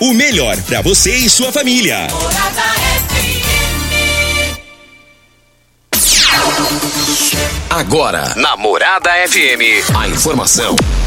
O melhor para você e sua família. Agora, na Morada FM, a informação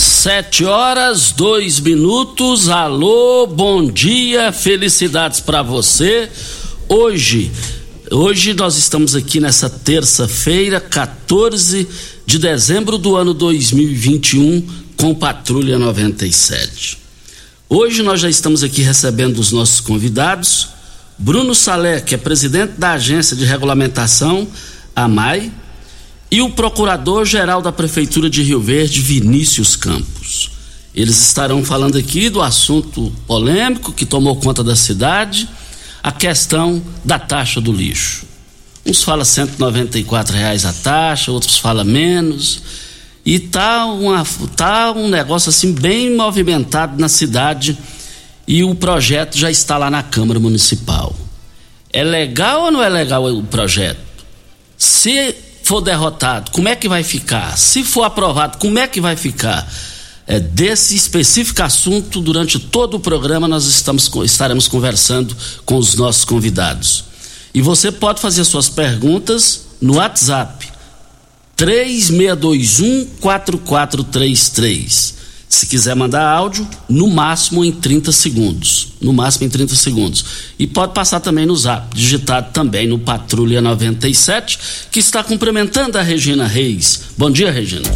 Sete horas, dois minutos. Alô, bom dia, felicidades para você. Hoje, hoje nós estamos aqui nessa terça-feira, 14 de dezembro do ano 2021, com Patrulha 97. Hoje nós já estamos aqui recebendo os nossos convidados. Bruno Salé, que é presidente da Agência de Regulamentação, AMAI, e o procurador-geral da Prefeitura de Rio Verde, Vinícius Campos. Eles estarão falando aqui do assunto polêmico que tomou conta da cidade, a questão da taxa do lixo. Uns falam 194 reais a taxa, outros falam menos. E tá, uma, tá um negócio assim bem movimentado na cidade e o projeto já está lá na Câmara Municipal. É legal ou não é legal o projeto? Se for derrotado, como é que vai ficar? Se for aprovado, como é que vai ficar? É, desse específico assunto, durante todo o programa, nós estamos, estaremos conversando com os nossos convidados. E você pode fazer suas perguntas no WhatsApp 3621-4433. Se quiser mandar áudio, no máximo em 30 segundos. No máximo em 30 segundos. E pode passar também no zap, digitado também no Patrulha 97, que está cumprimentando a Regina Reis. Bom dia, Regina.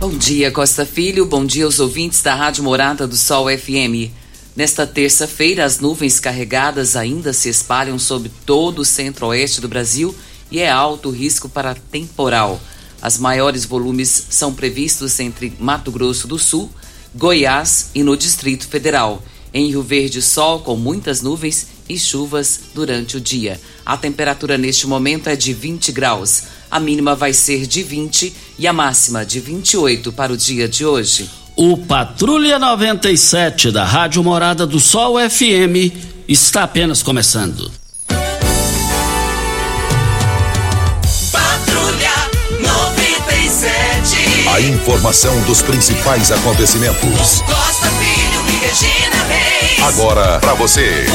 Bom dia, Costa Filho. Bom dia aos ouvintes da Rádio Morada do Sol FM. Nesta terça-feira, as nuvens carregadas ainda se espalham sobre todo o centro-oeste do Brasil e é alto o risco para temporal. As maiores volumes são previstos entre Mato Grosso do Sul, Goiás e no Distrito Federal. Em Rio Verde, sol com muitas nuvens e chuvas durante o dia. A temperatura neste momento é de 20 graus. A mínima vai ser de 20 e a máxima de 28 para o dia de hoje. O Patrulha 97 da Rádio Morada do Sol FM está apenas começando. A informação dos principais acontecimentos. Costa Filho e Regina Reis. Agora para você.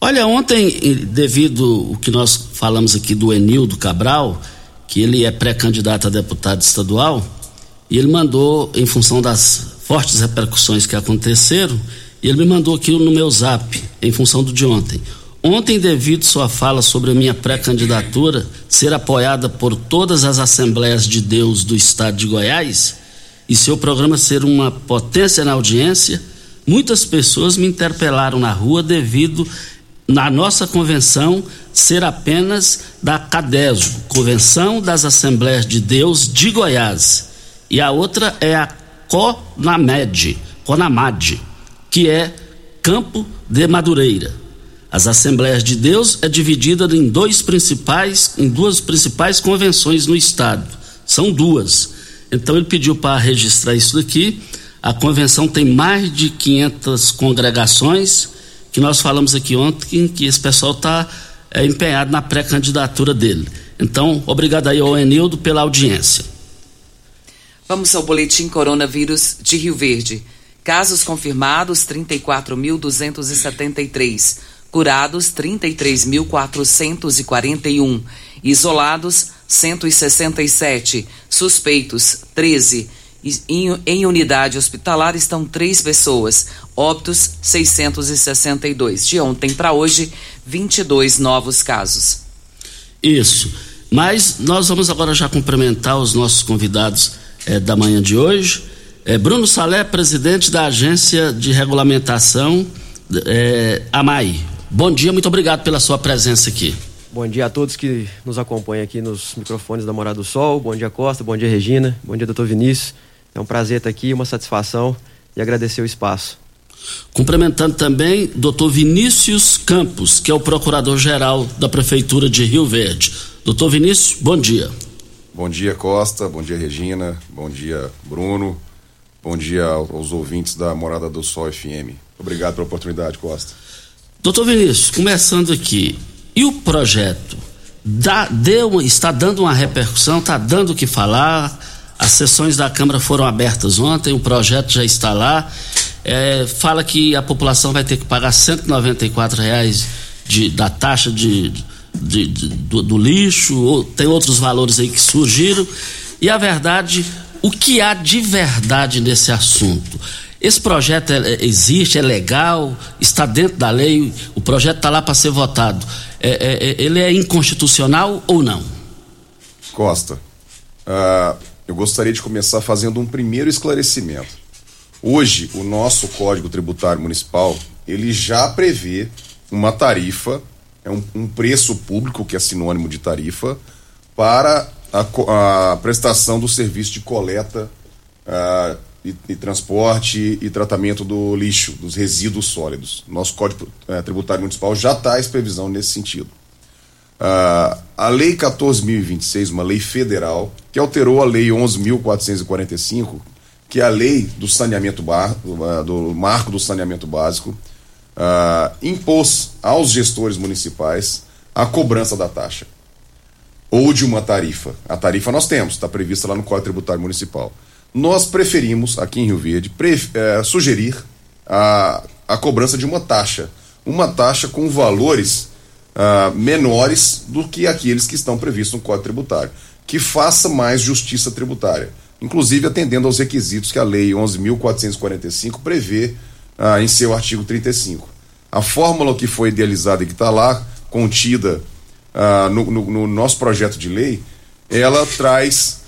Olha, ontem, devido o que nós falamos aqui do Enildo Cabral, que ele é pré-candidato a deputado estadual, e ele mandou, em função das fortes repercussões que aconteceram, e ele me mandou aqui no meu zap, em função do de ontem. Ontem, devido sua fala sobre a minha pré-candidatura ser apoiada por todas as Assembleias de Deus do estado de Goiás, e seu programa ser uma potência na audiência, muitas pessoas me interpelaram na rua devido na nossa convenção ser apenas da CADESO, Convenção das Assembleias de Deus de Goiás. E a outra é a CONAMED, CONAMAD, que é Campo de Madureira. As Assembleias de Deus é dividida em dois principais, em duas principais convenções no estado. São duas. Então ele pediu para registrar isso aqui. A convenção tem mais de 500 congregações, que nós falamos aqui ontem que esse pessoal está é, empenhado na pré-candidatura dele. Então, obrigado aí ao Enildo pela audiência. Vamos ao boletim coronavírus de Rio Verde. Casos confirmados 34.273, curados 33.441, isolados 167, suspeitos 13. Em, unidade hospitalar estão três pessoas, óbitos 662. De ontem para hoje, 22 novos casos. Isso. Mas nós vamos agora já cumprimentar os nossos convidados eh, da manhã de hoje. Eh, Bruno Salé, presidente da Agência de Regulamentação eh, AMAI. Bom dia, muito obrigado pela sua presença aqui. Bom dia a todos que nos acompanham aqui nos microfones da Morada do Sol. Bom dia, Costa. Bom dia, Regina. Bom dia, doutor Vinícius. É um prazer estar aqui, uma satisfação e agradecer o espaço. Cumprimentando também doutor Vinícius Campos, que é o procurador-geral da Prefeitura de Rio Verde. Doutor Vinícius, bom dia. Bom dia, Costa. Bom dia, Regina. Bom dia, Bruno. Bom dia aos ouvintes da Morada do Sol FM. Obrigado pela oportunidade, Costa. Doutor Vinícius, começando aqui, e o projeto? Dá, deu, está dando uma repercussão, está dando o que falar. As sessões da Câmara foram abertas ontem, o projeto já está lá. É, fala que a população vai ter que pagar 194 reais de, da taxa de, de, de do, do, lixo, ou, tem outros valores aí que surgiram. E a verdade, o que há de verdade nesse assunto? Esse projeto é, existe, é legal, está dentro da lei, o projeto está lá para ser votado. É, é, é, ele é inconstitucional ou não? Costa, uh, eu gostaria de começar fazendo um primeiro esclarecimento. Hoje, o nosso Código Tributário Municipal, ele já prevê uma tarifa, é um, um preço público, que é sinônimo de tarifa, para a, a prestação do serviço de coleta uh, e, e, transporte e tratamento do lixo, dos resíduos sólidos. Nosso Código uh, Tributário Municipal já traz previsão nesse sentido. Uh, a Lei 14.026, uma lei federal, que alterou a Lei 11.445, que é a lei do saneamento bar, do, do marco do saneamento básico, uh, impôs aos gestores municipais a cobrança da taxa ou de uma tarifa. A tarifa nós temos, está prevista lá no Código Tributário Municipal. Nós preferimos, aqui em Rio Verde, eh, sugerir a, a cobrança de uma taxa. Uma taxa com valores uh, menores do que aqueles que estão previstos no Código Tributário, que faça mais justiça tributária, inclusive atendendo aos requisitos que a Lei 11.445 prevê uh, em seu artigo 35. A fórmula que foi idealizada e que está lá contida uh, no, no, no, nosso projeto de lei, ela traz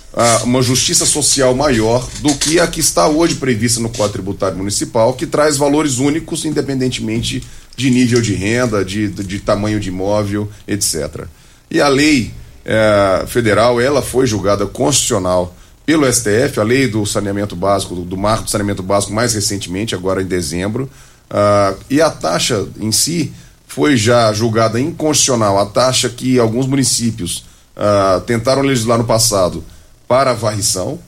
uma justiça social maior do que a que está hoje prevista no Código Tributário Municipal, que traz valores únicos, independentemente de nível de renda, de, de, de tamanho de imóvel, etc. E a lei é, federal, ela foi julgada constitucional pelo STF, a lei do saneamento básico, do, do marco do saneamento básico mais recentemente, agora em dezembro, uh, e a taxa em si foi já julgada inconstitucional, a taxa que alguns municípios uh, tentaram legislar no passado para a varrição,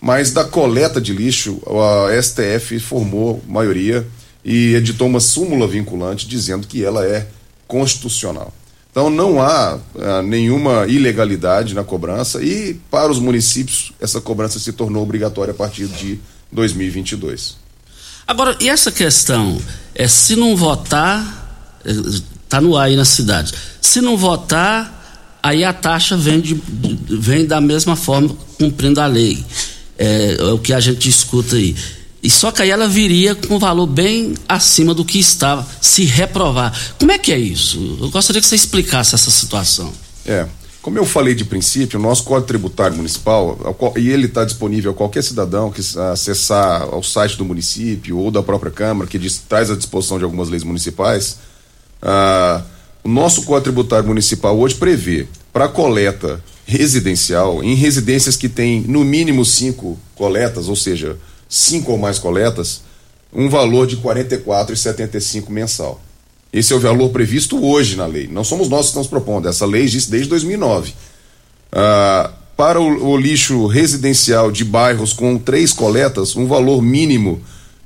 mas da coleta de lixo, a STF formou maioria e editou uma súmula vinculante dizendo que ela é constitucional. Então não há uh, nenhuma ilegalidade na cobrança e para os municípios essa cobrança se tornou obrigatória a partir de 2022. Agora, e essa questão é se não votar, está no ar aí na cidade. Se não votar, aí a taxa vem, de, vem da mesma forma cumprindo a lei. É, é o que a gente escuta aí. E só que aí ela viria com um valor bem acima do que estava, se reprovar. Como é que é isso? Eu gostaria que você explicasse essa situação. É. Como eu falei de princípio, o nosso Código Tributário Municipal, e ele está disponível a qualquer cidadão que acessar o site do município ou da própria Câmara, que diz, traz à disposição de algumas leis municipais, Ah, o nosso Código Tributário Municipal hoje prevê para coleta residencial, em residências que têm no mínimo cinco coletas, ou seja, cinco ou mais coletas, um valor de R$ 44,75 mensal. Esse é o valor previsto hoje na lei. Não somos nós que estamos propondo. Essa lei existe desde 2009. Ah, para o, o lixo residencial de bairros com três coletas, um valor mínimo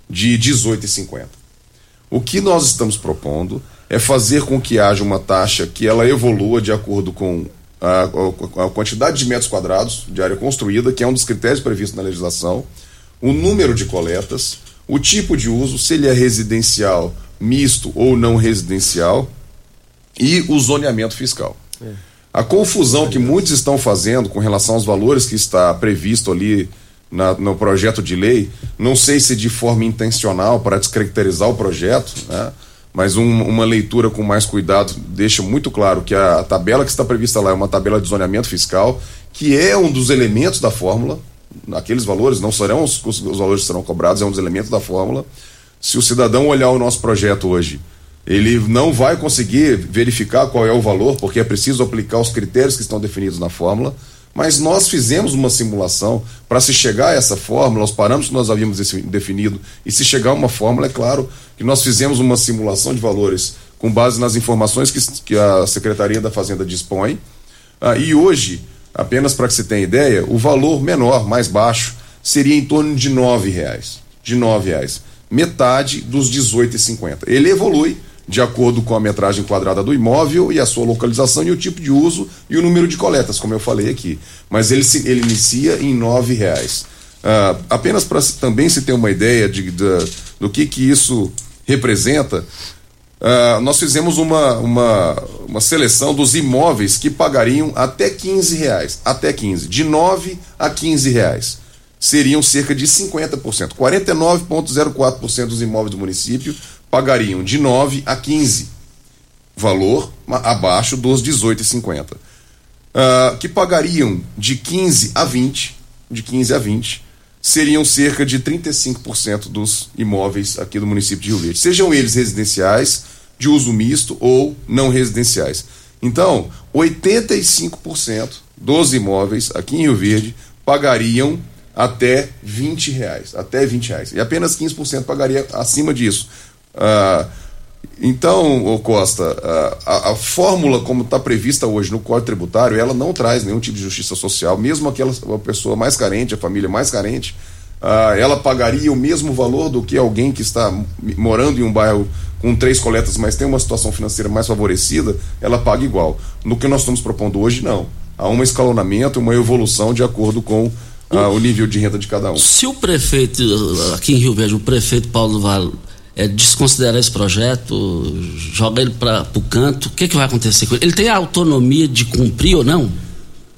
de R$ 18,50. O que nós estamos propondo é fazer com que haja uma taxa que ela evolua de acordo com a, a, a, quantidade de metros quadrados de área construída, que é um dos critérios previstos na legislação, o número de coletas, o tipo de uso, se ele é residencial, misto ou não residencial, e o zoneamento fiscal. É. A confusão que muitos estão fazendo com relação aos valores que está previsto ali na, no projeto de lei, não sei se de forma intencional para descaracterizar o projeto, né? Mas um, uma leitura com mais cuidado deixa muito claro que a, tabela que está prevista lá é uma tabela de zoneamento fiscal, que é um dos elementos da fórmula. Aqueles valores não serão os, os valores que serão cobrados, é um dos elementos da fórmula. Se o cidadão olhar o nosso projeto hoje, ele não vai conseguir verificar qual é o valor, porque é preciso aplicar os critérios que estão definidos na fórmula. Mas nós fizemos uma simulação para se chegar a essa fórmula, os parâmetros que nós havíamos definido, e se chegar a uma fórmula, é claro que nós fizemos uma simulação de valores com base nas informações que, que a Secretaria da Fazenda dispõe. Ah, e hoje, apenas para que você tenha ideia, o valor menor, mais baixo, seria em torno de R$ reais. De R$ reais. Metade dos R$ 18,50. Ele evolui de acordo com a metragem quadrada do imóvel e a sua localização e o tipo de uso e o número de coletas, como eu falei aqui. Mas ele, se, ele inicia em nove reais. Uh, apenas para também se ter uma ideia de, de, do que, que isso representa, uh, nós fizemos uma, uma, uma seleção dos imóveis que pagariam até 15 reais. Até 15. De 9 a 15 reais. Seriam cerca de 50%. 49,04% dos imóveis do município pagariam de 9 a 15, valor abaixo dos 18,50. Uh, ah, que pagariam de 15 a 20, de 15 a 20, seriam cerca de 35% dos imóveis aqui do município de Rio Verde, sejam eles residenciais, de uso misto ou não residenciais. Então, 85% dos imóveis aqui em Rio Verde pagariam até 20 reais, até 20 reais. E apenas 15% pagaria acima disso. Ah, então, ô Costa, ah, a, a, fórmula como está prevista hoje no Código Tributário, ela não traz nenhum tipo de justiça social, mesmo aquela pessoa mais carente, a família mais carente, ah, ela pagaria o mesmo valor do que alguém que está morando em um bairro com três coletas, mas tem uma situação financeira mais favorecida, ela paga igual. No que nós estamos propondo hoje, não. Há um escalonamento, uma evolução de acordo com o nível de renda de cada um. Se o prefeito, aqui em Rio Verde, o prefeito Paulo Vale é, desconsiderar esse projeto, joga ele para o canto, o que, que vai acontecer com ele? Ele tem a autonomia de cumprir ou não?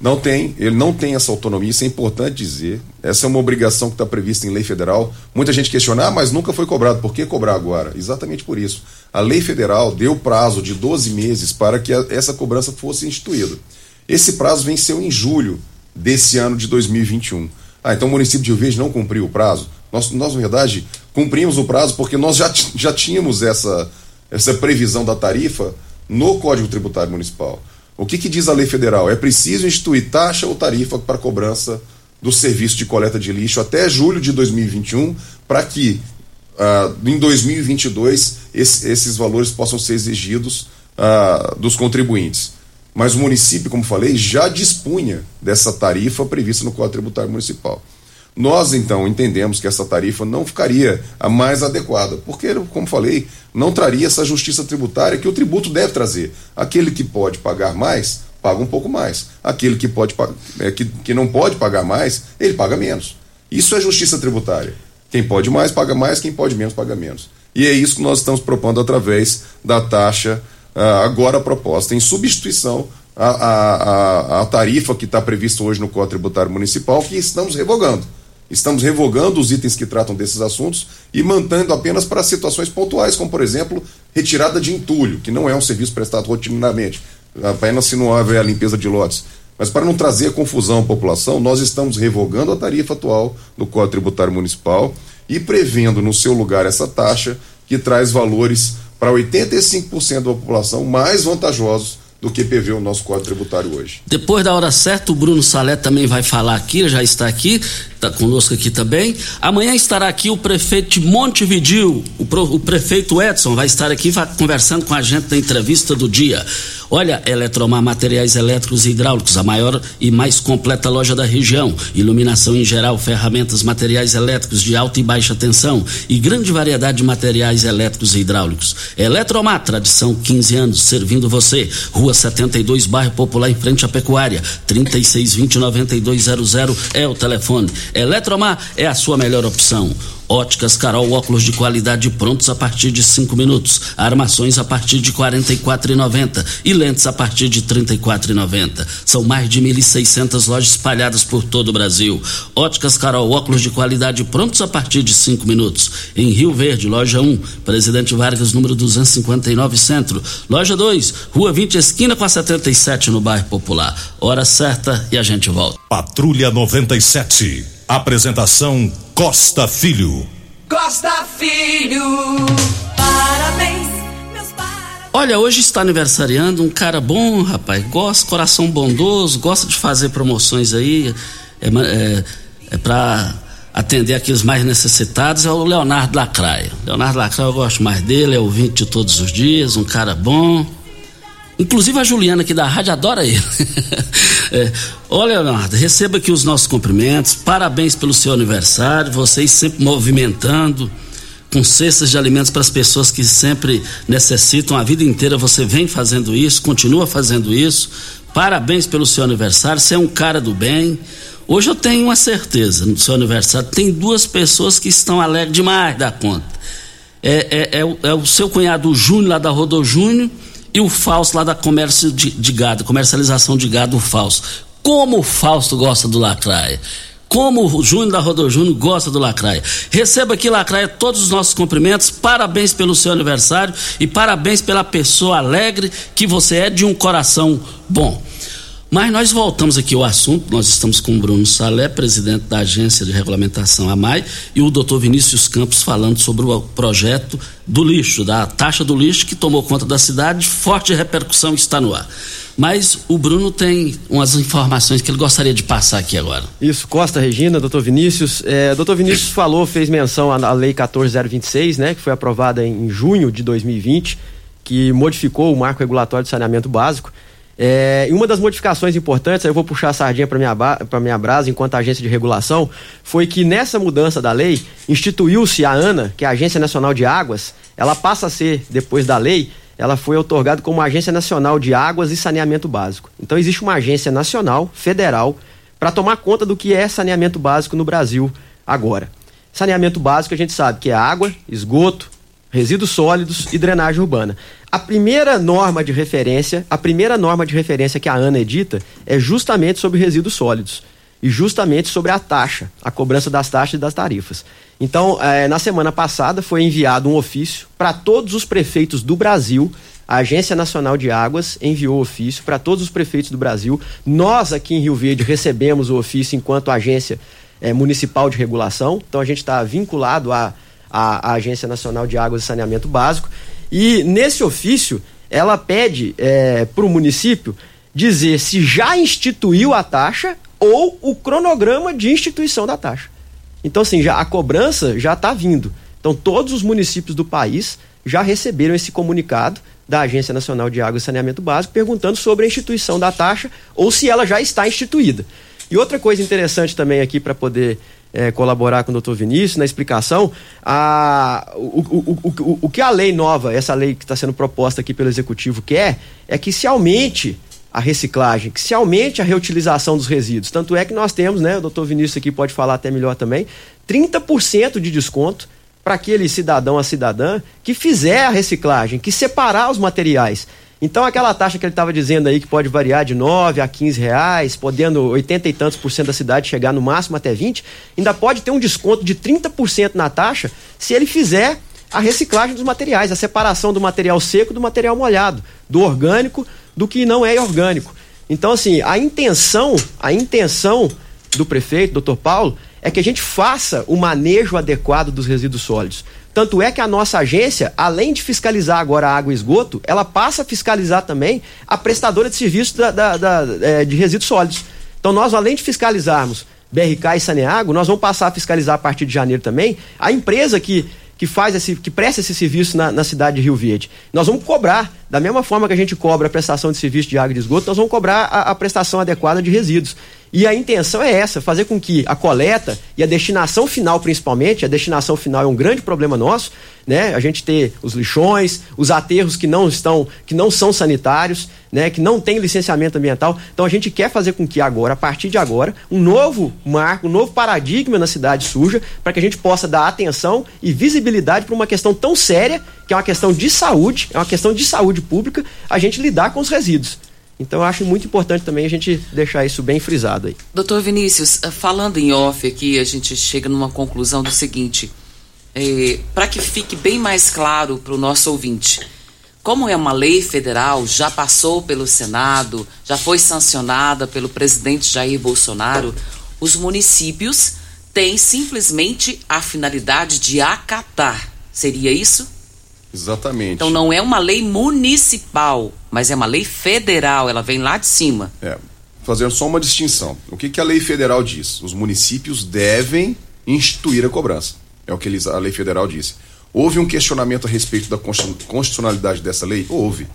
Não tem, ele não tem essa autonomia, isso é importante dizer. Essa é uma obrigação que está prevista em lei federal. Muita gente questiona, ah, mas nunca foi cobrado, por que cobrar agora? Exatamente por isso. A lei federal deu prazo de 12 meses para que a, essa cobrança fosse instituída. Esse prazo venceu em julho desse ano de 2021. Ah, então o município de Rio Verde não cumpriu o prazo? Nós, nós, na verdade, cumprimos o prazo porque nós já, já tínhamos essa, essa previsão da tarifa no Código Tributário Municipal. O que, que diz a lei federal? É preciso instituir taxa ou tarifa para cobrança do serviço de coleta de lixo até julho de 2021, para que uh, em 2022 esse, esses valores possam ser exigidos uh, dos contribuintes. Mas o município, como falei, já dispunha dessa tarifa prevista no Código Tributário Municipal. Nós, então, entendemos que essa tarifa não ficaria a mais adequada, porque, como falei, não traria essa justiça tributária que o tributo deve trazer. Aquele que pode pagar mais, paga um pouco mais. Aquele que, pode, é, que, que não pode pagar mais, ele paga menos. Isso é justiça tributária. Quem pode mais, paga mais, quem pode menos, paga menos. E é isso que nós estamos propondo através da taxa uh, agora proposta, em substituição à, à, à tarifa que está prevista hoje no Código Tributário Municipal, que estamos revogando. Estamos revogando os itens que tratam desses assuntos e mantendo apenas para situações pontuais, como, por exemplo, retirada de entulho, que não é um serviço prestado rotineiramente, apenas se não houver a limpeza de lotes. Mas para não trazer confusão à população, nós estamos revogando a tarifa atual do Código Tributário Municipal e prevendo no seu lugar essa taxa que traz valores para 85% da população mais vantajosos do que prevê o nosso Código Tributário hoje. Depois da hora certa, o Bruno Salé também vai falar aqui, já está aqui, está conosco aqui também. Amanhã estará aqui o prefeito de Montevidil, o, pro, o prefeito Edson vai estar aqui vai, conversando com a gente na entrevista do dia. Olha, Eletromar Materiais Elétricos e Hidráulicos, a maior e mais completa loja da região. Iluminação em geral, ferramentas, materiais elétricos de alta e baixa tensão e grande variedade de materiais elétricos e hidráulicos. Eletromar, tradição 15 anos, servindo você. Rua 72, bairro Popular, em frente à Pecuária. 3620-9200 é o telefone. Eletromar é a sua melhor opção. Óticas Carol, óculos de qualidade prontos a partir de cinco minutos. Armações a partir de quarenta e quatro e lentes a partir de trinta e quatro São mais de 1.600 lojas espalhadas por todo o Brasil. Óticas Carol, óculos de qualidade prontos a partir de cinco minutos. Em Rio Verde, loja 1, Presidente Vargas, número 259 Centro. Loja 2, Rua 20, esquina com a 77 no bairro Popular. Hora certa e a gente volta. Patrulha 97. Apresentação Costa Filho. Costa Filho. Parabéns, meus parabéns. Olha, hoje está aniversariando um cara bom, rapaz. Gosta, coração bondoso, gosta de fazer promoções aí. É, é, é para atender aqueles mais necessitados. É o Leonardo Lacraia. Leonardo Lacraia, eu gosto mais dele, é ouvinte de todos os dias, um cara bom. Inclusive a Juliana aqui da rádio adora ele. é. Olha, Leonardo, receba aqui os nossos cumprimentos. Parabéns pelo seu aniversário. Vocês sempre movimentando com cestas de alimentos para as pessoas que sempre necessitam. A vida inteira você vem fazendo isso, continua fazendo isso. Parabéns pelo seu aniversário. Você é um cara do bem. Hoje eu tenho uma certeza no seu aniversário. Tem duas pessoas que estão alegres demais da conta. É, é, é, o, é o seu cunhado Júnior, lá da Rodô Júnior e o Fausto lá da comércio de, de gado, comercialização de gado, Fausto. Como o Fausto gosta do Lacraia. Como o Júnior da Rodô Júnior gosta do Lacraia. Receba aqui, Lacraia, todos os nossos cumprimentos. Parabéns pelo seu aniversário e parabéns pela pessoa alegre que você é de um coração bom. Mas nós voltamos aqui ao assunto, nós estamos com o Bruno Salé, presidente da Agência de Regulamentação AMAI, e o doutor Vinícius Campos falando sobre o projeto do lixo, da taxa do lixo que tomou conta da cidade, forte repercussão está no ar. Mas o Bruno tem umas informações que ele gostaria de passar aqui agora. Isso, Costa Regina, doutor Vinícius. É, doutor Vinícius falou, fez menção à lei 14026, né, que foi aprovada em junho de 2020, que modificou o marco regulatório de saneamento básico. É, e uma das modificações importantes, aí eu vou puxar a sardinha para minha, pra minha brasa enquanto agência de regulação, foi que nessa mudança da lei, instituiu-se a ANA, que é a Agência Nacional de Águas, ela passa a ser, depois da lei, ela foi otorgada como Agência Nacional de Águas e Saneamento Básico. Então existe uma agência nacional, federal, para tomar conta do que é saneamento básico no Brasil agora. Saneamento básico a gente sabe que é água, esgoto, resíduos sólidos e drenagem urbana. A primeira norma de referência, a primeira norma de referência que a ANA edita é justamente sobre resíduos sólidos e justamente sobre a taxa, a cobrança das taxas e das tarifas. Então, eh, na semana passada foi enviado um ofício para todos os prefeitos do Brasil. A Agência Nacional de Águas enviou ofício para todos os prefeitos do Brasil. Nós aqui em Rio Verde recebemos o ofício enquanto agência eh, municipal de regulação. Então a gente está vinculado a a, a Agência Nacional de Águas e Saneamento Básico. E nesse ofício, ela pede é, para o município dizer se já instituiu a taxa ou o cronograma de instituição da taxa. Então, assim, já, a cobrança já está vindo. Então, todos os municípios do país já receberam esse comunicado da Agência Nacional de Água e Saneamento Básico perguntando sobre a instituição da taxa ou se ela já está instituída. E outra coisa interessante também aqui para poder é, colaborar com o doutor Vinícius na explicação, a, o, o, o, o que a lei nova, essa lei que está sendo proposta aqui pelo Executivo quer, é que se aumente a reciclagem, que se aumente a reutilização dos resíduos. Tanto é que nós temos, né, o doutor Vinícius aqui pode falar até melhor também, 30% de desconto para aquele cidadão a cidadã que fizer a reciclagem, que separar os materiais. Então aquela taxa que ele estava dizendo aí que pode variar de 9 a 15 reais, podendo 80 e tantos por cento da cidade chegar no máximo até 20, ainda pode ter um desconto de 30% na taxa se ele fizer a reciclagem dos materiais, a separação do material seco do material molhado, do orgânico do que não é orgânico. Então assim, a intenção, a intenção do prefeito, doutor Paulo, é que a gente faça o manejo adequado dos resíduos sólidos. Tanto é que a nossa agência, além de fiscalizar agora a água e esgoto, ela passa a fiscalizar também a prestadora de serviços da, da, da, é, de resíduos sólidos. Então, nós, além de fiscalizarmos BRK e Saneago, nós vamos passar a fiscalizar a partir de janeiro também a empresa que, que faz esse, que presta esse serviço na, na cidade de Rio Verde. Nós vamos cobrar, da mesma forma que a gente cobra a prestação de serviço de água e de esgoto, nós vamos cobrar a, a prestação adequada de resíduos. E a intenção é essa, fazer com que a coleta e a destinação final, principalmente, a destinação final é um grande problema nosso, né? A gente ter os lixões, os aterros que não estão, que não são sanitários, né? Que não tem licenciamento ambiental. Então a gente quer fazer com que agora, a partir de agora, um novo marco, um novo paradigma na cidade surja, para que a gente possa dar atenção e visibilidade para uma questão tão séria, que é uma questão de saúde, é uma questão de saúde pública, a gente lidar com os resíduos. Então eu acho muito importante também a gente deixar isso bem frisado aí. Doutor Vinícius, falando em off aqui, a gente chega numa conclusão do seguinte: é, para que fique bem mais claro para o nosso ouvinte, como é uma lei federal, já passou pelo Senado, já foi sancionada pelo presidente Jair Bolsonaro, os municípios têm simplesmente a finalidade de acatar. Seria isso? Exatamente. Então não é uma lei municipal, mas é uma lei federal, ela vem lá de cima. É, fazendo só uma distinção. O que, que a lei federal diz? Os municípios devem instituir a cobrança. É o que eles, a lei federal disse. Houve um questionamento a respeito da constitucionalidade dessa lei? Houve.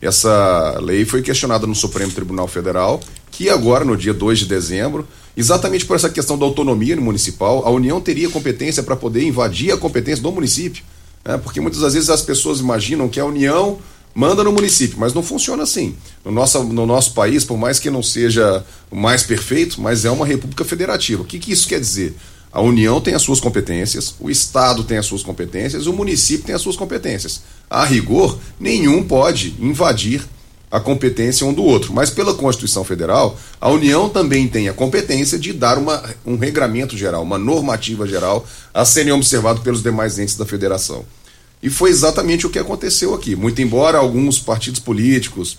Essa lei foi questionada no Supremo Tribunal Federal, que agora, no dia 2 de dezembro, exatamente por essa questão da autonomia municipal, a União teria competência para poder invadir a competência do município. Né? Porque muitas das vezes as pessoas imaginam que a União manda no município, mas não funciona assim. No nosso, no nosso país, por mais que não seja o mais perfeito, mas é uma república federativa. O que, que isso quer dizer? A União tem as suas competências, o Estado tem as suas competências, o município tem as suas competências. A rigor, nenhum pode invadir a competência um do outro. Mas pela Constituição Federal, a União também tem a competência de dar uma, um regramento geral, uma normativa geral a serem observado pelos demais entes da federação. E foi exatamente o que aconteceu aqui. Muito embora alguns partidos políticos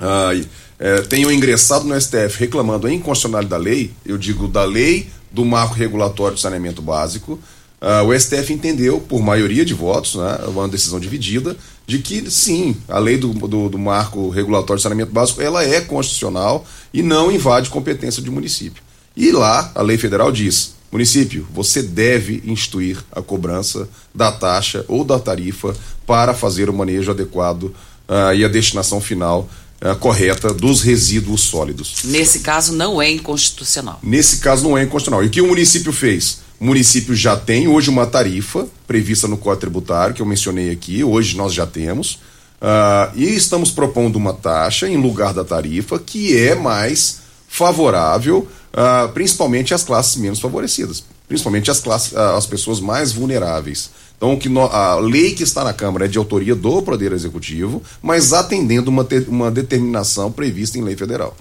ah, é, tenham ingressado no STF reclamando a inconstitucionalidade da lei, eu digo da lei do marco regulatório de saneamento básico, Uh, o STF entendeu, por maioria de votos, né, uma decisão dividida, de que sim, a lei do, do, do, marco regulatório de saneamento básico ela é constitucional e não invade competência de município. E lá a lei federal diz: município, você deve instituir a cobrança da taxa ou da tarifa para fazer o manejo adequado uh, e a destinação final uh, correta dos resíduos sólidos. Nesse caso não é inconstitucional. Nesse caso não é inconstitucional. E o que o município fez? O município já tem hoje uma tarifa prevista no Código Tributário, que eu mencionei aqui, hoje nós já temos. Uh, e estamos propondo uma taxa em lugar da tarifa que é mais favorável, uh, principalmente às classes menos favorecidas, principalmente às, classes, uh, às pessoas mais vulneráveis. Então, que a lei que está na Câmara é de autoria do Poder Executivo, mas atendendo uma, uma determinação prevista em lei federal.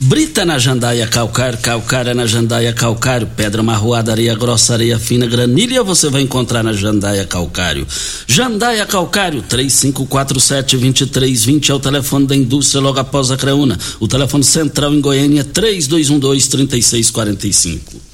Brita na jandaia calcário, calcária na jandaia calcário, pedra marroada, areia grossa, areia fina, granilha, você vai encontrar na jandaia calcário. Jandaia calcário, 3547-2320 é o telefone da indústria logo após a Creuna. O telefone central em Goiânia, 3212-3645.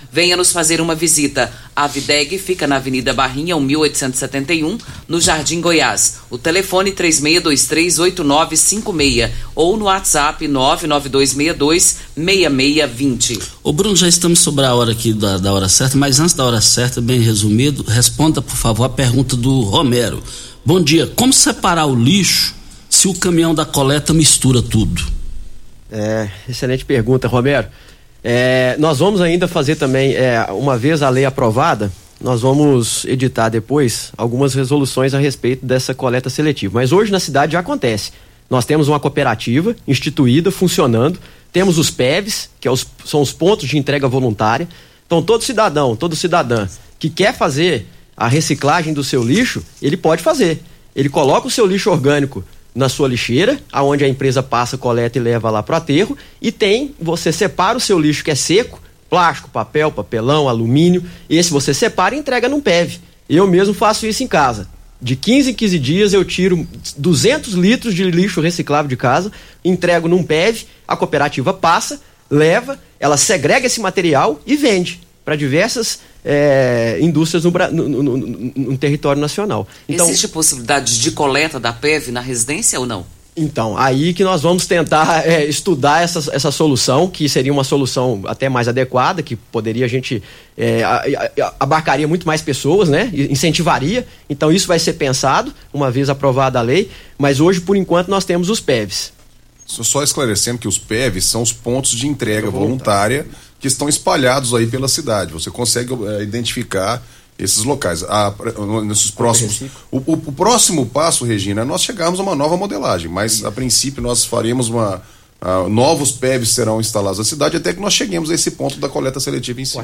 Venha nos fazer uma visita. A Videg fica na Avenida Barrinha, 1871, no Jardim Goiás. O telefone 36238956 ou no WhatsApp 992626620. Ô Bruno, já estamos sobre a hora aqui da, da hora certa, mas antes da hora certa, bem resumido, responda por favor a pergunta do Romero. Bom dia, como separar o lixo se o caminhão da coleta mistura tudo? É, excelente pergunta, Romero. É, nós vamos ainda fazer também, é, uma vez a lei aprovada, nós vamos editar depois algumas resoluções a respeito dessa coleta seletiva. Mas hoje na cidade já acontece. Nós temos uma cooperativa instituída, funcionando, temos os PEVs, que é os, são os pontos de entrega voluntária. Então, todo cidadão, todo cidadã que quer fazer a reciclagem do seu lixo, ele pode fazer. Ele coloca o seu lixo orgânico na sua lixeira, aonde a empresa passa, coleta e leva lá para o aterro, e tem, você separa o seu lixo que é seco, plástico, papel, papelão, alumínio, esse você separa e entrega num PEV. Eu mesmo faço isso em casa. De 15 em 15 dias eu tiro 200 litros de lixo reciclável de casa, entrego num PEV, a cooperativa passa, leva, ela segrega esse material e vende para diversas é, indústrias no, no, no, no, território nacional. Então, Existe possibilidade de coleta da PEV na residência ou não? Então, aí que nós vamos tentar é, estudar essa, essa solução, que seria uma solução até mais adequada, que poderia a gente é, abarcaria muito mais pessoas, né? Incentivaria. Então, isso vai ser pensado, uma vez aprovada a lei, mas hoje, por enquanto, nós temos os PEVs. Só esclarecendo que os PEVs são os pontos de entrega voluntária que estão espalhados aí pela cidade. Você consegue é, identificar esses locais. Ah, nesses próximos. O, o, o, próximo passo, Regina, é nós chegarmos a uma nova modelagem, mas a princípio nós faremos uma. Uh, novos PEVs serão instalados na cidade até que nós cheguemos a esse ponto da coleta seletiva em si.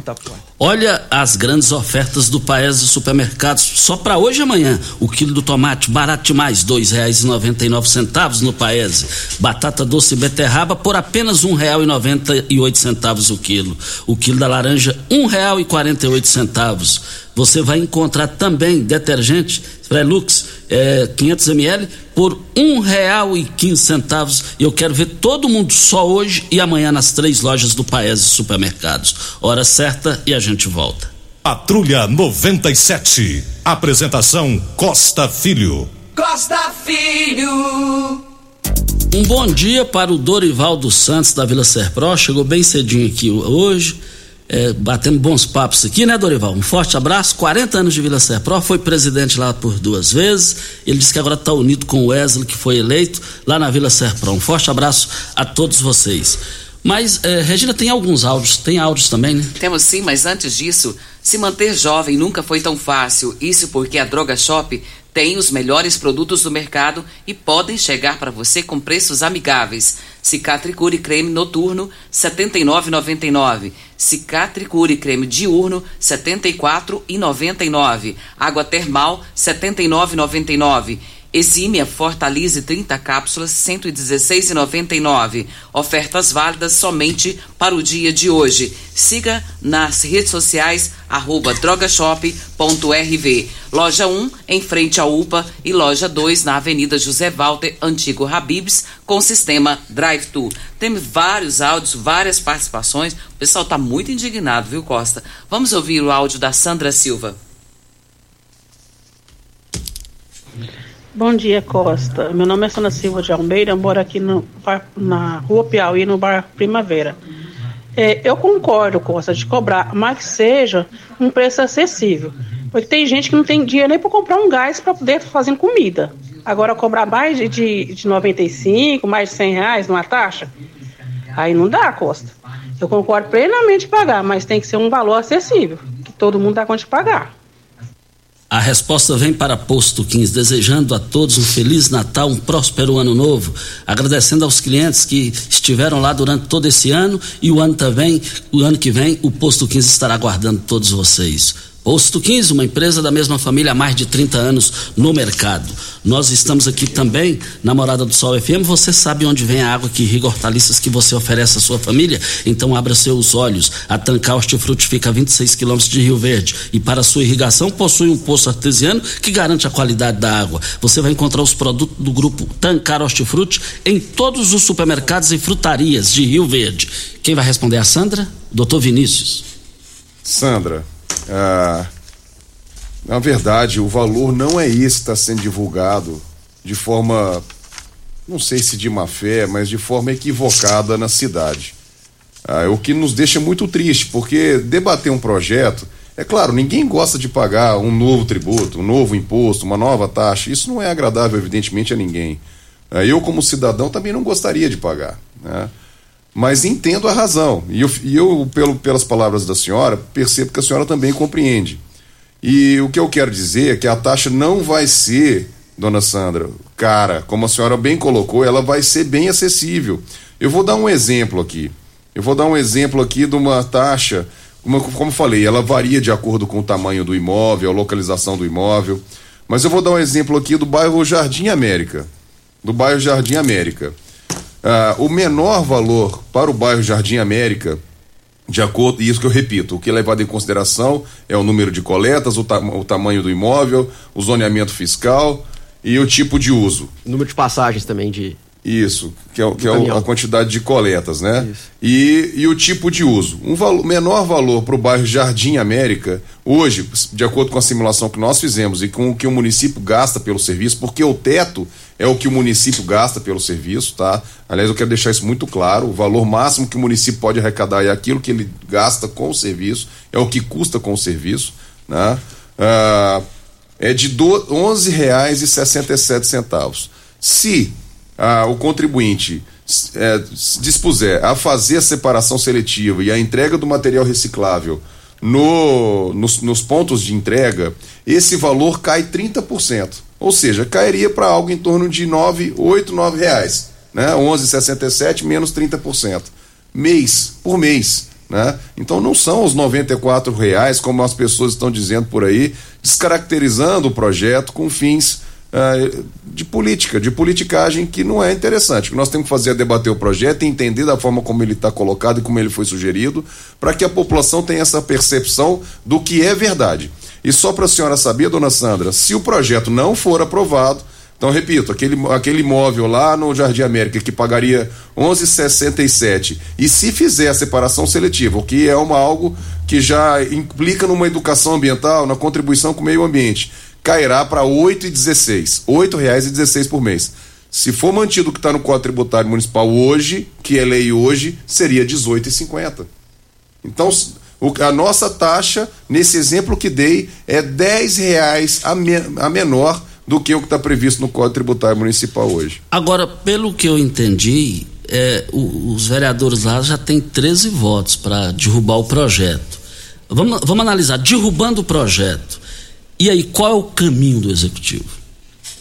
Olha as grandes ofertas do Paes de Supermercados. Só para hoje e amanhã, o quilo do tomate barato demais, dois reais e noventa e nove centavos no Paes. Batata doce e beterraba por apenas um real e noventa e oito centavos o quilo. O quilo da laranja, um real e quarenta e oito centavos você vai encontrar também detergente Frelux é, 500 ml por um real e quinze centavos. E eu quero ver todo mundo só hoje e amanhã nas três lojas do Paese Supermercados. Hora certa e a gente volta. Patrulha 97. Apresentação Costa Filho. Costa Filho. Um bom dia para o Dorival dos Santos da Vila Serpro. Chegou bem cedinho aqui hoje é, batendo bons papos aqui, né, Dorival? Um forte abraço. 40 anos de Vila Serpro, foi presidente lá por duas vezes. Ele disse que agora está unido com o Wesley, que foi eleito lá na Vila Serpro. Um forte abraço a todos vocês. Mas, é, Regina, tem alguns áudios, tem áudios também, né? Temos sim, mas antes disso, se manter jovem nunca foi tão fácil. Isso porque a Droga Shop tem os melhores produtos do mercado e podem chegar para você com preços amigáveis. Cicatricure creme noturno R$ 79,99. Cicatricure creme diurno R$ 74,99. Água termal R$ 79,99. Exímia Fortalise 30 cápsulas 116,99. Ofertas válidas somente para o dia de hoje. Siga nas redes sociais arroba drogashop.rv. Loja 1 em frente à UPA e loja 2 na Avenida José Walter, antigo Habibs, com sistema Drive-Thru. Tem vários áudios, várias participações. O pessoal está muito indignado, viu, Costa? Vamos ouvir o áudio da Sandra Silva. Bom dia, Costa. Meu nome é Sandra Silva de Almeida, eu moro aqui no, na Rua Piauí, no bar Primavera. É, eu concordo, Costa, de cobrar, mas que seja um preço acessível. Porque tem gente que não tem dinheiro nem para comprar um gás para poder fazer comida. Agora, cobrar mais de, de, de 95, mais de 100 reais numa taxa, aí não dá, Costa. Eu concordo plenamente pagar, mas tem que ser um valor acessível, que todo mundo dá conta de pagar. A resposta vem para Posto 15, desejando a todos um feliz Natal, um próspero ano novo, agradecendo aos clientes que estiveram lá durante todo esse ano e o ano também, o ano que vem, o Posto 15 estará aguardando todos vocês. Posto 15, uma empresa da mesma família há mais de 30 anos no mercado. Nós estamos aqui também na Morada do Sol FM. Você sabe onde vem a água que irriga hortaliças que você oferece à sua família? Então abra seus olhos. A Tancar Hortifruti fica a 26 quilômetros de Rio Verde e para sua irrigação possui um poço artesiano que garante a qualidade da água. Você vai encontrar os produtos do grupo Tancar Hortifruti em todos os supermercados e frutarias de Rio Verde. Quem vai responder é a Sandra? Doutor Vinícius. Sandra, ah, na verdade, o valor não é esse que está sendo divulgado de forma, não sei se de má fé, mas de forma equivocada na cidade. Ah, o que nos deixa muito triste, porque debater um projeto, é claro, ninguém gosta de pagar um novo tributo, um novo imposto, uma nova taxa. Isso não é agradável, evidentemente, a ninguém. Ah, eu, como cidadão, também não gostaria de pagar. Né? Mas entendo a razão. E eu, e eu pelo, pelas palavras da senhora, percebo que a senhora também compreende. E o que eu quero dizer é que a taxa não vai ser, dona Sandra, cara, como a senhora bem colocou, ela vai ser bem acessível. Eu vou dar um exemplo aqui. Eu vou dar um exemplo aqui de uma taxa, como, como falei, ela varia de acordo com o tamanho do imóvel, a localização do imóvel. Mas eu vou dar um exemplo aqui do bairro Jardim América. do bairro Jardim América. Ah, o menor valor para o bairro Jardim América, de acordo, e isso que eu repito, o que é levado em consideração é o número de coletas, o, ta o tamanho do imóvel, o zoneamento fiscal e o tipo de uso. O número de passagens também de, isso, que é, que é a quantidade de coletas, né? E, e o tipo de uso. Um valor, menor valor para o bairro Jardim América, hoje, de acordo com a simulação que nós fizemos e com o que o município gasta pelo serviço, porque o teto é o que o município gasta pelo serviço, tá? Aliás, eu quero deixar isso muito claro: o valor máximo que o município pode arrecadar é aquilo que ele gasta com o serviço, é o que custa com o serviço, né? Ah, é de R$ 11,67. Se ah, o contribuinte é, dispuser a fazer a separação seletiva e a entrega do material reciclável no, nos, nos pontos de entrega, esse valor cai 30%. Ou seja, cairia para algo em torno de 9, 8, 9 reais. Né? 11,67 menos 30%. Mês por mês. Né? Então não são os 94 reais, como as pessoas estão dizendo por aí, descaracterizando o projeto com fins uh, de política, de politicagem que não é interessante. O que nós temos que fazer é debater o projeto e entender da forma como ele está colocado e como ele foi sugerido, para que a população tenha essa percepção do que é verdade. E só para a senhora saber, dona Sandra, se o projeto não for aprovado, então, repito, aquele, aquele imóvel lá no Jardim América que pagaria 11,67 e se fizer a separação seletiva, o que é uma, algo que já implica numa educação ambiental, na contribuição com o meio ambiente, cairá para R$ 8,16. R$ 8,16 por mês. Se for mantido o que está no Código Tributário Municipal hoje, que é lei hoje, seria R$ 18,50. Então, a nossa taxa, nesse exemplo que dei, é R$ 10,00 a, me, a menor do que o que está previsto no Código Tributário Municipal hoje. Agora, pelo que eu entendi, é, os vereadores lá já têm 13 votos para derrubar o projeto. Vamos, vamos analisar, derrubando o projeto e aí, qual é o caminho do executivo?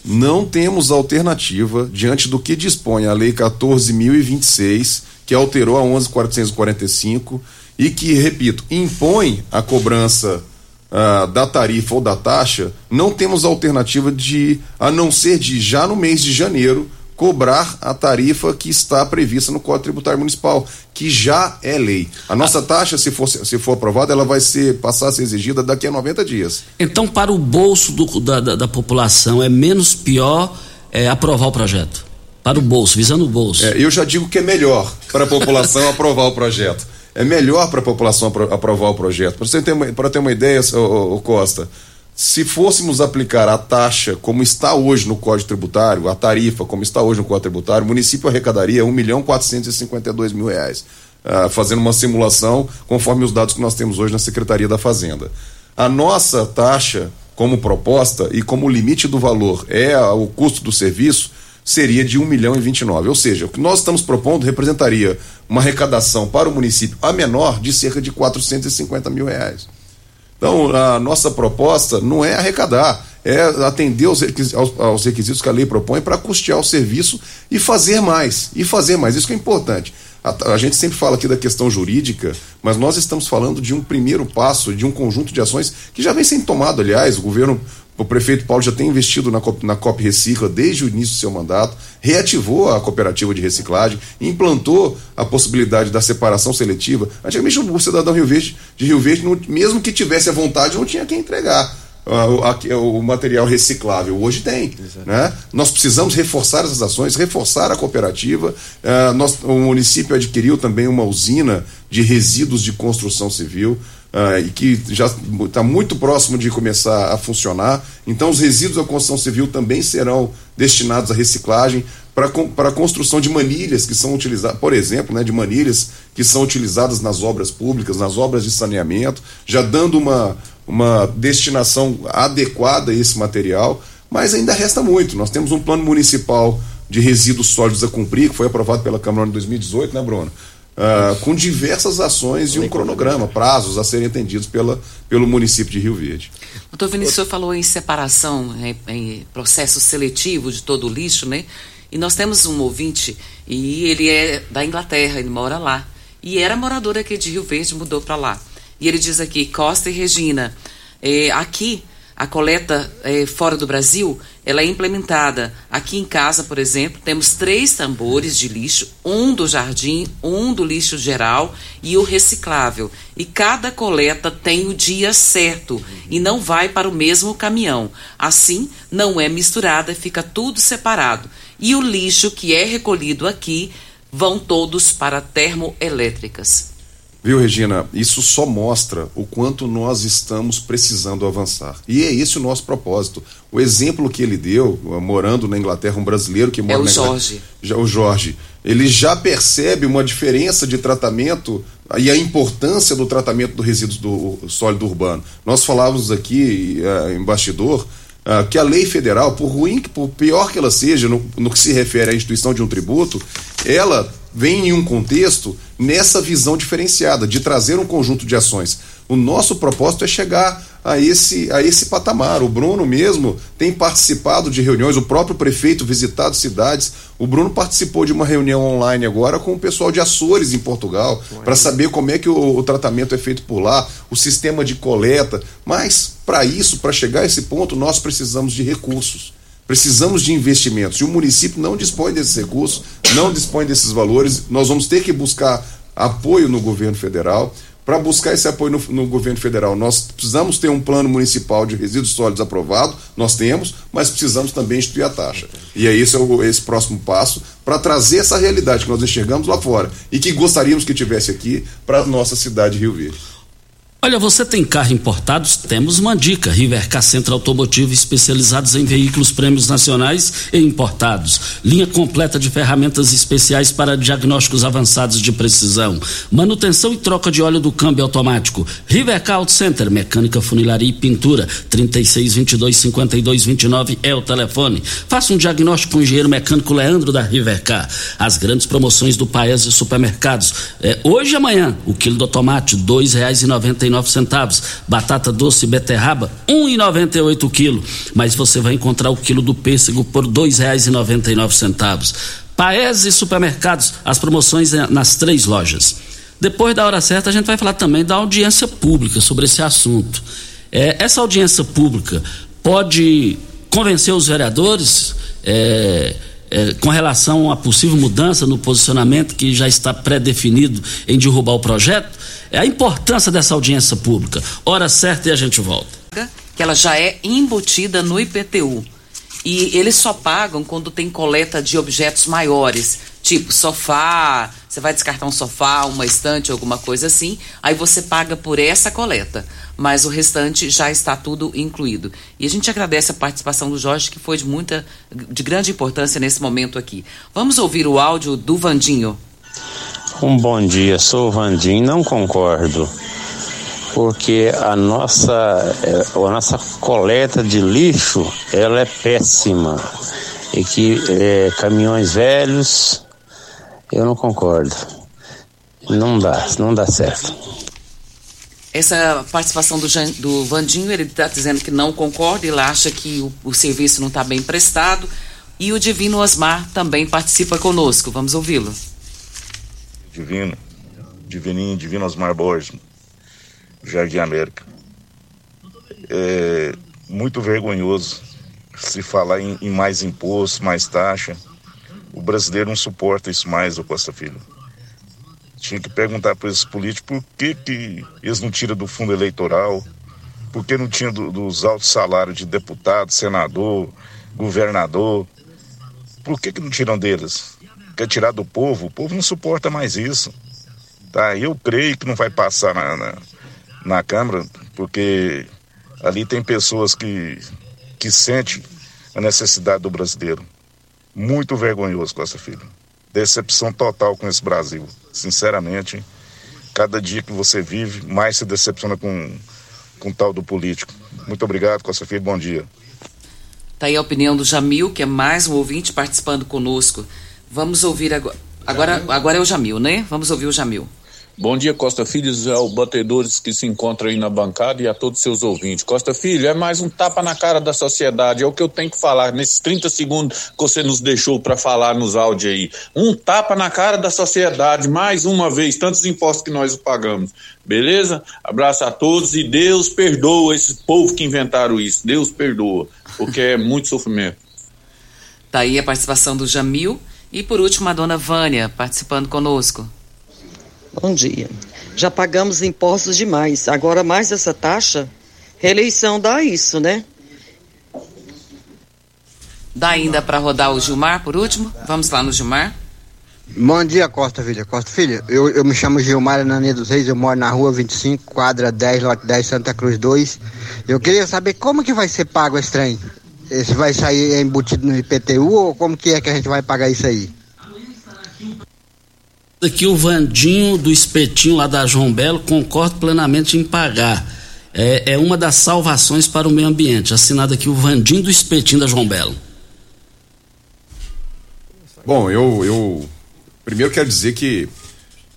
Não temos alternativa diante do que dispõe a Lei 14.026, que alterou a 11.445 e que, repito, impõe a cobrança uh, da tarifa ou da taxa. Não temos alternativa de, a não ser de já no mês de janeiro, cobrar a tarifa que está prevista no Código Tributário Municipal, que já é lei. A nossa taxa, se for, se for aprovada, ela vai ser, passar a ser exigida daqui a 90 dias. Então, para o bolso do, da, da, da, população, é menos pior é, aprovar o projeto? Para o bolso, visando o bolso. É, eu já digo que é melhor para a população aprovar o projeto. É melhor para a população aprovar o projeto. Para você ter uma, ter uma ideia, Costa, se fôssemos aplicar a taxa como está hoje no Código Tributário, a tarifa como está hoje no Código Tributário, o município arrecadaria 1 milhão 452 mil reais, uh, fazendo uma simulação conforme os dados que nós temos hoje na Secretaria da Fazenda. A nossa taxa, como proposta e como limite do valor é o custo do serviço, seria de 1 milhão e 29. Ou seja, o que nós estamos propondo representaria uma arrecadação para o município a menor de cerca de 450 mil reais. Então, a nossa proposta não é arrecadar, é atender aos requisitos, aos requisitos que a lei propõe para custear o serviço e fazer mais. E fazer mais. Isso que é importante. A, a, gente sempre fala aqui da questão jurídica, mas nós estamos falando de um primeiro passo, de um conjunto de ações que já vem sendo tomado, aliás, o governo o prefeito Paulo já tem investido na, na COP Recicla desde o início do seu mandato, reativou a cooperativa de reciclagem, implantou a possibilidade da separação seletiva. Antigamente o cidadão Rio Verde, de Rio Verde, não, mesmo que tivesse a vontade, não tinha quem entregar. Uh, o, o, material reciclável. Hoje tem. Né? Nós precisamos reforçar essas ações, reforçar a cooperativa. Uh, nós, o município adquiriu também uma usina de resíduos de construção civil uh, e que já está muito próximo de começar a funcionar. Então, os resíduos da construção civil também serão destinados à reciclagem para a construção de manilhas que são utilizadas, por exemplo, né, de manilhas que são utilizadas nas obras públicas, nas obras de saneamento, já dando uma, uma destinação adequada a esse material, mas ainda resta muito. Nós temos um plano municipal de resíduos sólidos a cumprir, que foi aprovado pela Câmara em 2018, né, Bruno? uh, com diversas ações e um cronograma, prazos a serem atendidos pela, pelo município de Rio Verde. Doutor Vinícius, o senhor falou em separação, em, em processo seletivo de todo o lixo, né? E nós temos um ouvinte, e ele é da Inglaterra, ele mora lá. E era morador aqui de Rio Verde, mudou para lá. E ele diz aqui, Costa e Regina, é, aqui a coleta eh, fora do Brasil, ela é implementada. Aqui em casa, por exemplo, temos três tambores de lixo, um do jardim, um do lixo geral e o reciclável. E cada coleta tem o dia certo e não vai para o mesmo caminhão. Assim, não é misturada, fica tudo separado. E o lixo que é recolhido aqui vão todos para termoelétricas. Viu, Regina? Isso só mostra o quanto nós estamos precisando avançar. E é esse o nosso propósito. O exemplo que ele deu, morando na Inglaterra, um brasileiro que mora é o na Jorge. Já, o Jorge. Ele já percebe uma diferença de tratamento e a importância do tratamento do resíduos do sólido urbano. Nós falávamos aqui, uh, em bastidor, uh, que a lei federal, por ruim, por pior que ela seja, no, no que se refere à instituição de um tributo, ela vem em um contexto nessa visão diferenciada de trazer um conjunto de ações. O nosso propósito é chegar a esse, a esse patamar. O Bruno mesmo tem participado de reuniões, o próprio prefeito visitado cidades. O Bruno participou de uma reunião online agora com o pessoal de Açores em Portugal para saber como é que o, o tratamento é feito por lá, o sistema de coleta. Mas para isso, para chegar a esse ponto, nós precisamos de recursos. Precisamos de investimentos. E o município não dispõe desses recursos, não dispõe desses valores. Nós vamos ter que buscar apoio no governo federal. Para buscar esse apoio no, no, governo federal, nós precisamos ter um plano municipal de resíduos sólidos aprovado, nós temos, mas precisamos também instituir a taxa. E é esse, é o, esse próximo passo para trazer essa realidade que nós enxergamos lá fora e que gostaríamos que tivesse aqui para a nossa cidade de Rio Verde. Olha, você tem carro importado? Temos uma dica. Rivercar Centro Automotivo especializados em veículos prêmios nacionais e importados. Linha completa de ferramentas especiais para diagnósticos avançados de precisão. Manutenção e troca de óleo do câmbio automático. Rivercar Auto Center, mecânica, funilaria e pintura. 3622-5229 é o telefone. Faça um diagnóstico com o engenheiro mecânico Leandro da Rivercar. As grandes promoções do Paes e Supermercados. É, hoje e amanhã, o quilo do tomate, R$ 2,99 centavos. Batata doce e beterraba, um e noventa e oito quilo. Mas você vai encontrar o quilo do pêssego por dois reais e noventa e nove centavos. Paese Supermercados, as promoções nas três lojas. Depois da hora certa, a gente vai falar também da audiência pública sobre esse assunto. É, essa audiência pública pode convencer os vereadores é, é, com relação a possível mudança no posicionamento que já está pré-definido em derrubar o projeto? É a importância dessa audiência pública. Hora certa e a gente volta. Que ela já é embutida no IPTU. E eles só pagam quando tem coleta de objetos maiores, tipo sofá, você vai descartar um sofá, uma estante, alguma coisa assim, aí você paga por essa coleta, mas o restante já está tudo incluído. E a gente agradece a participação do Jorge, que foi de muita, de grande importância nesse momento aqui. Vamos ouvir o áudio do Vandinho. Um bom dia, sou o Vandim, não concordo, porque a nossa, é, a nossa coleta de lixo ela é péssima e que é, caminhões velhos, eu não concordo, não dá, não dá certo. Essa participação do, do Vandinho, ele está dizendo que não concorda, ele acha que o, o serviço não está bem prestado. E o Divino Osmar também participa conosco. Vamos ouvi-lo. Divino, Divininho, Divino Osmar Borges, Jardim América. É muito vergonhoso se falar em, em mais imposto, mais taxa. O brasileiro não suporta isso mais, o Costa Filho. Tinha que perguntar para esses políticos por que, que eles não tiram do fundo eleitoral, por que não tinha do, dos altos salários de deputado, senador, governador, por que, que não tiram deles? quer tirar do povo, o povo não suporta mais isso. Tá? Eu creio que não vai passar na, na, na Câmara, porque ali tem pessoas que, que sentem a necessidade do brasileiro. Muito vergonhoso, Costa Filho. Decepção total com esse Brasil. Sinceramente, cada dia que você vive, mais se decepciona com, com tal do político. Muito obrigado, Costa Filho. Bom dia. Tá aí a opinião do Jamil, que é mais um ouvinte participando conosco. Vamos ouvir agora. Agora, agora é o Jamil, né? Vamos ouvir o Jamil. Bom dia, Costa Filhos, ao batedores que se encontram aí na bancada e a todos seus ouvintes. Costa Filho, é mais um tapa na cara da sociedade, é o que eu tenho que falar nesses 30 segundos que você nos deixou para falar nos áudios aí. Um tapa na cara da sociedade, mais uma vez, tantos impostos que nós pagamos. Beleza? Abraço a todos e Deus perdoa esse povo que inventaram isso. Deus perdoa, porque é muito sofrimento. Tá aí a participação do Jamil e por último a dona Vânia participando conosco. Bom dia. Já pagamos impostos demais. Agora mais essa taxa, reeleição dá isso, né? Dá ainda para rodar o Gilmar por último? Vamos lá no Gilmar. Bom dia, Costa Filha. Costa Filha, eu, eu me chamo Gilmar Anania dos Reis, eu moro na rua 25, quadra 10, lote 10, Santa Cruz 2. Eu queria saber como que vai ser pago esse trem. Esse vai sair embutido no IPTU ou como que é que a gente vai pagar isso aí? Aqui o Vandinho do Espetinho lá da João Belo concordo plenamente em pagar. É, é uma das salvações para o meio ambiente. Assinado aqui o Vandinho do Espetinho da João Belo. Bom, eu, eu primeiro quero dizer que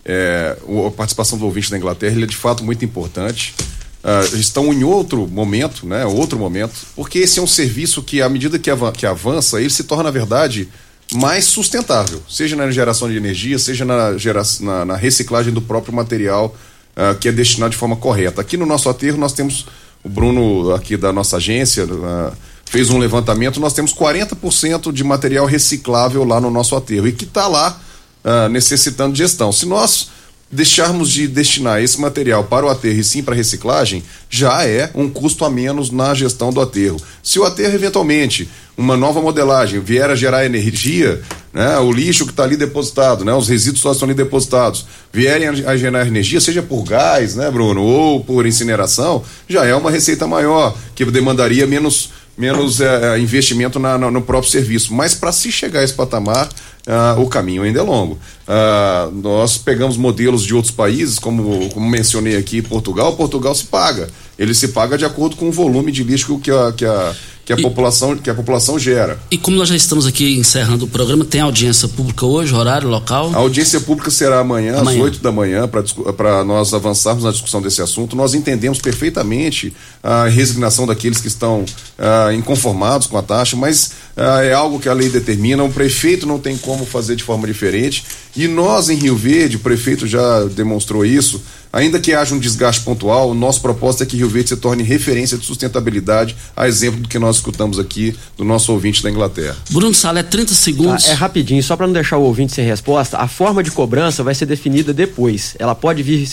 é, a participação do ouvinte da Inglaterra é de fato muito importante. Uh, estão em outro momento, né? Outro momento, porque esse é um serviço que, à medida que, av que avança, ele se torna, na verdade, mais sustentável, seja na geração de energia, seja na, na, na reciclagem do próprio material uh, que é destinado de forma correta. Aqui no nosso aterro nós temos o Bruno aqui da nossa agência uh, fez um levantamento, nós temos 40% de material reciclável lá no nosso aterro e que está lá uh, necessitando de gestão. Se nós deixarmos de destinar esse material para o aterro e sim para reciclagem, já é um custo a menos na gestão do aterro. Se o aterro, eventualmente, uma nova modelagem vier a gerar energia, né, o lixo que está ali depositado, né, os resíduos só estão ali depositados, vierem a, gerar energia, seja por gás, né, Bruno, ou por incineração, já é uma receita maior, que demandaria menos menos é, investimento na, na, no próprio serviço. Mas para se chegar a esse patamar, uh, o caminho ainda é longo. Uh, nós pegamos modelos de outros países, como, como mencionei aqui, Portugal. Portugal se paga. Ele se paga de acordo com o volume de lixo que a, que a, que a, e, população, que a população gera. E como nós já estamos aqui encerrando o programa, tem audiência pública hoje, horário, local? A audiência pública será amanhã, amanhã. às 8 da manhã, para nós avançarmos na discussão desse assunto. Nós entendemos perfeitamente a resignação daqueles que estão uh, inconformados com a taxa, mas uh, é algo que a lei determina. O prefeito não tem como fazer de forma diferente. E nós, em Rio Verde, o prefeito já demonstrou isso Ainda que haja um desgaste pontual, o nosso propósito é que Rio Verde se torne referência de sustentabilidade, a exemplo do que nós escutamos aqui do nosso ouvinte da Inglaterra. Bruno Salé, 30 segundos. Ah, é rapidinho, só para não deixar o ouvinte sem resposta, a forma de cobrança vai ser definida depois. Ela pode vir,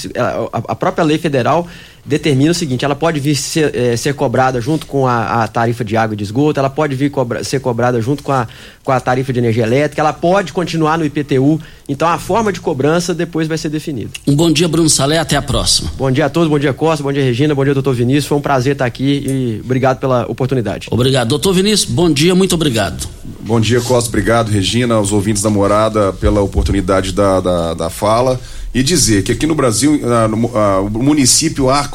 a própria lei federal determina o seguinte: ela pode vir ser, é, ser cobrada junto com a, a, tarifa de água e de esgoto, ela pode vir cobra, ser cobrada junto com a, com a tarifa de energia elétrica, ela pode continuar no IPTU. Então a forma de cobrança depois vai ser definida. Um bom dia, Bruno Salé, até a próxima. Bom dia a todos, bom dia Costa, bom dia Regina, bom dia doutor Vinícius. Foi um prazer estar aqui e obrigado pela oportunidade. Obrigado. Doutor Vinícius, bom dia, muito obrigado. Bom dia, Costa, obrigado, Regina, aos ouvintes da morada pela oportunidade da, da, da fala e dizer que aqui no Brasil ah, no, ah, o município ah,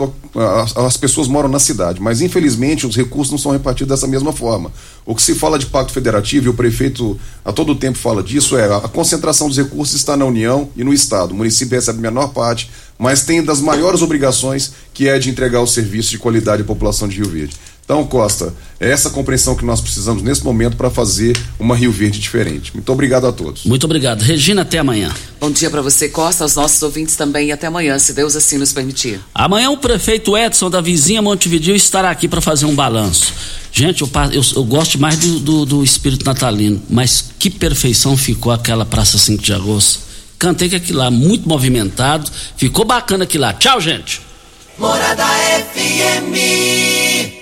as pessoas moram na cidade, mas infelizmente os recursos não são repartidos dessa mesma forma. O que se fala de pacto federativo, e o prefeito a todo tempo fala disso, é a concentração dos recursos está na União e no Estado. O município recebe a menor parte, mas tem das maiores obrigações, que é de entregar o serviço de qualidade à população de Rio Verde. Então, Costa, é essa compreensão que nós precisamos nesse momento para fazer uma Rio Verde diferente. Muito obrigado a todos. Muito obrigado. Regina, até amanhã. Bom dia para você, Costa, aos nossos ouvintes também e até amanhã, se Deus assim nos permitir. Amanhã o prefeito Edson da vizinha Montevideo estará aqui para fazer um balanço. Gente, eu, eu, eu gosto mais do, do, do, espírito natalino, mas que perfeição ficou aquela Praça 5 de Agosto. Cantei que aquilo lá, muito movimentado, ficou bacana aquilo lá. Tchau, gente. Morada FM.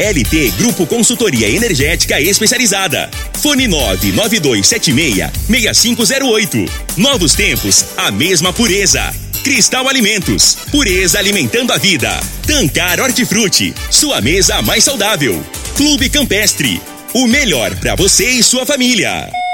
LT Grupo Consultoria Energética Especializada. Fone 99276-6508. Novos tempos, a mesma pureza. Cristal Alimentos, pureza alimentando a vida. Tancar Hortifruti, sua mesa mais saudável. Clube Campestre, o melhor para você e sua família.